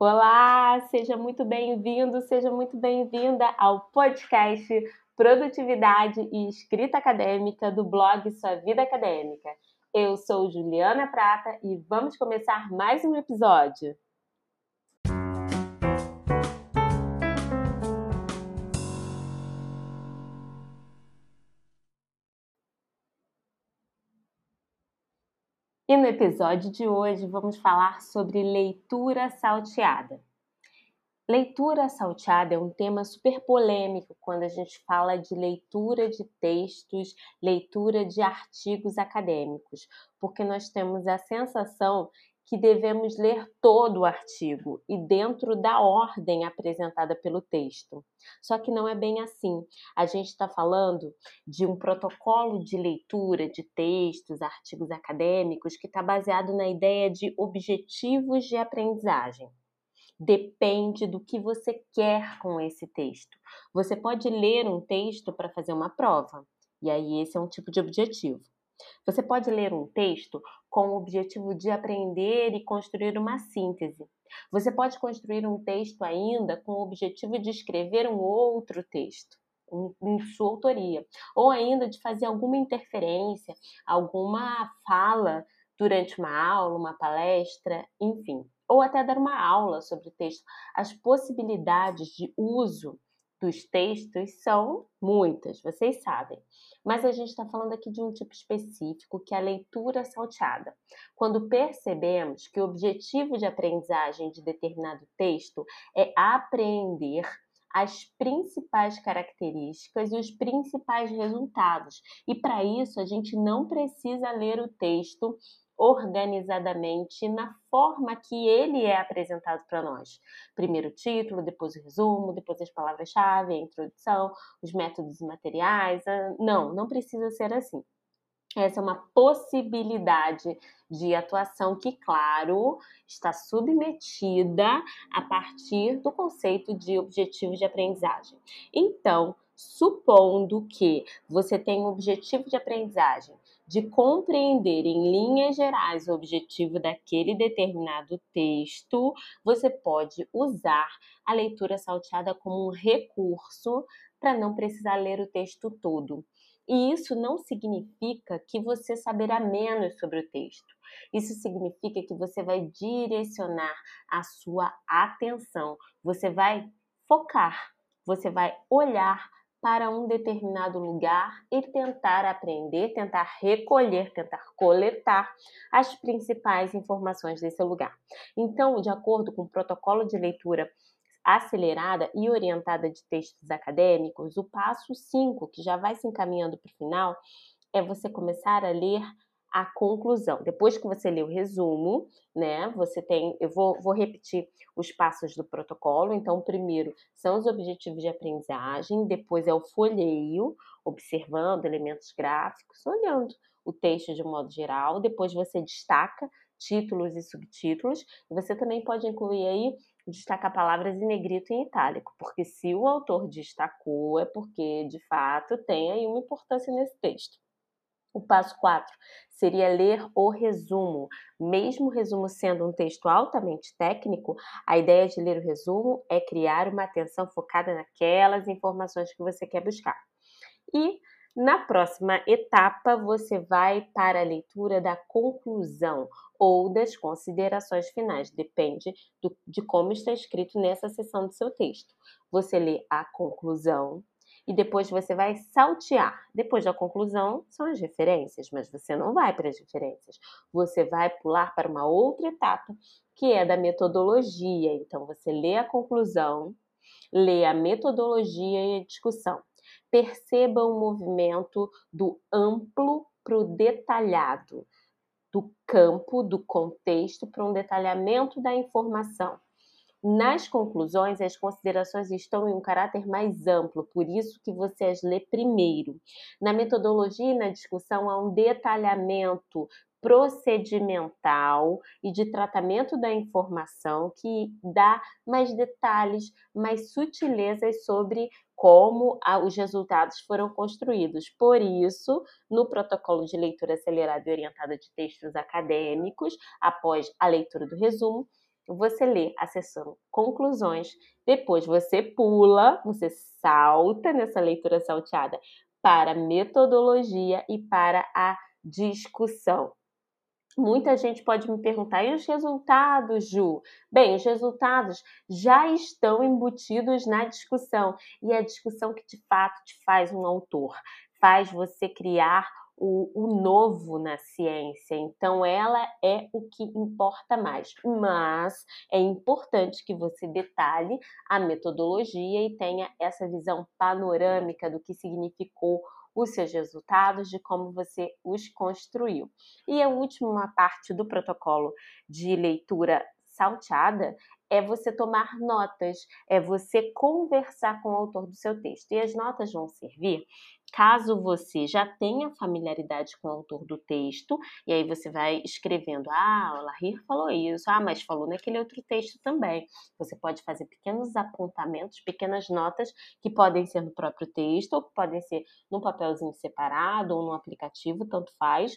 Olá, seja muito bem-vindo, seja muito bem-vinda ao podcast Produtividade e Escrita Acadêmica do blog Sua Vida Acadêmica. Eu sou Juliana Prata e vamos começar mais um episódio. E no episódio de hoje vamos falar sobre leitura salteada. Leitura salteada é um tema super polêmico quando a gente fala de leitura de textos, leitura de artigos acadêmicos, porque nós temos a sensação que devemos ler todo o artigo e dentro da ordem apresentada pelo texto. Só que não é bem assim. A gente está falando de um protocolo de leitura de textos, artigos acadêmicos, que está baseado na ideia de objetivos de aprendizagem. Depende do que você quer com esse texto. Você pode ler um texto para fazer uma prova, e aí esse é um tipo de objetivo. Você pode ler um texto com o objetivo de aprender e construir uma síntese. Você pode construir um texto ainda com o objetivo de escrever um outro texto em sua autoria, ou ainda de fazer alguma interferência, alguma fala durante uma aula, uma palestra, enfim, ou até dar uma aula sobre o texto. As possibilidades de uso dos textos são muitas, vocês sabem. Mas a gente está falando aqui de um tipo específico, que é a leitura salteada. Quando percebemos que o objetivo de aprendizagem de determinado texto é apreender as principais características e os principais resultados. E para isso, a gente não precisa ler o texto organizadamente na forma que ele é apresentado para nós. Primeiro o título, depois o resumo, depois as palavras-chave, a introdução, os métodos e materiais. Não, não precisa ser assim. Essa é uma possibilidade de atuação que, claro, está submetida a partir do conceito de objetivo de aprendizagem. Então, supondo que você tem um objetivo de aprendizagem de compreender em linhas gerais o objetivo daquele determinado texto, você pode usar a leitura salteada como um recurso para não precisar ler o texto todo. E isso não significa que você saberá menos sobre o texto. Isso significa que você vai direcionar a sua atenção, você vai focar, você vai olhar para um determinado lugar e tentar aprender, tentar recolher, tentar coletar as principais informações desse lugar. Então, de acordo com o protocolo de leitura acelerada e orientada de textos acadêmicos, o passo 5, que já vai se encaminhando para o final, é você começar a ler a conclusão. Depois que você lê o resumo, né, você tem, eu vou, vou repetir os passos do protocolo. Então, primeiro são os objetivos de aprendizagem, depois é o folheio, observando elementos gráficos, olhando o texto de modo geral, depois você destaca títulos e subtítulos, e você também pode incluir aí destacar palavras em negrito e em itálico, porque se o autor destacou, é porque de fato tem aí uma importância nesse texto. O passo 4 seria ler o resumo. Mesmo o resumo sendo um texto altamente técnico, a ideia de ler o resumo é criar uma atenção focada naquelas informações que você quer buscar. E na próxima etapa, você vai para a leitura da conclusão ou das considerações finais, depende do, de como está escrito nessa seção do seu texto. Você lê a conclusão, e depois você vai saltear. Depois da conclusão, são as referências, mas você não vai para as referências. Você vai pular para uma outra etapa, que é da metodologia. Então, você lê a conclusão, lê a metodologia e a discussão. Perceba o movimento do amplo para o detalhado, do campo, do contexto para um detalhamento da informação. Nas conclusões, as considerações estão em um caráter mais amplo, por isso que você as lê primeiro. Na metodologia e na discussão há um detalhamento procedimental e de tratamento da informação que dá mais detalhes, mais sutilezas sobre como os resultados foram construídos. Por isso, no protocolo de leitura acelerada e orientada de textos acadêmicos, após a leitura do resumo, você lê a seção conclusões, depois você pula, você salta nessa leitura salteada para metodologia e para a discussão. Muita gente pode me perguntar, e os resultados, Ju? Bem, os resultados já estão embutidos na discussão, e é a discussão que de fato te faz um autor, faz você criar o, o, novo na ciência. Então, ela é o que importa mais. Mas é importante que você detalhe a metodologia e tenha essa visão panorâmica do que significou os seus resultados, de como você os construiu. E a última parte do protocolo de leitura salteada é você tomar notas, é você conversar com o autor do seu texto. E as notas vão servir caso você já tenha familiaridade com o autor do texto, e aí você vai escrevendo: ah, o Lahir falou isso, ah, mas falou naquele outro texto também. Você pode fazer pequenos apontamentos, pequenas notas que podem ser no próprio texto, ou que podem ser num papelzinho separado, ou num aplicativo, tanto faz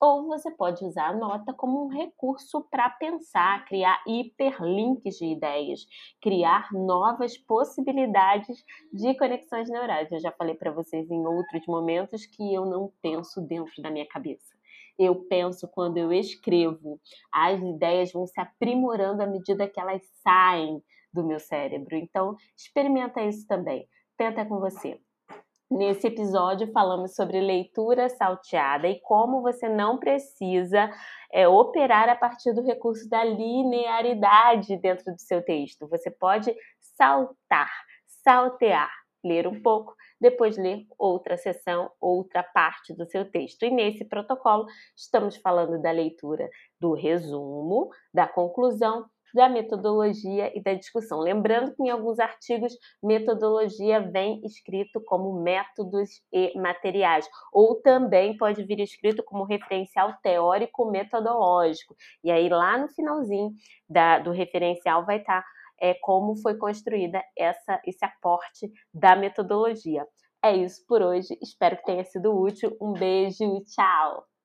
ou você pode usar a nota como um recurso para pensar, criar hiperlinks de ideias, criar novas possibilidades de conexões neurais. Eu já falei para vocês em outros momentos que eu não penso dentro da minha cabeça. Eu penso quando eu escrevo. As ideias vão se aprimorando à medida que elas saem do meu cérebro. Então, experimenta isso também. Tenta com você. Nesse episódio, falamos sobre leitura salteada e como você não precisa é, operar a partir do recurso da linearidade dentro do seu texto. Você pode saltar, saltear, ler um pouco, depois ler outra seção, outra parte do seu texto. E nesse protocolo, estamos falando da leitura do resumo, da conclusão da metodologia e da discussão. Lembrando que em alguns artigos, metodologia vem escrito como métodos e materiais, ou também pode vir escrito como referencial teórico metodológico. E aí, lá no finalzinho da, do referencial, vai estar tá, é, como foi construída essa, esse aporte da metodologia. É isso por hoje. Espero que tenha sido útil. Um beijo e tchau!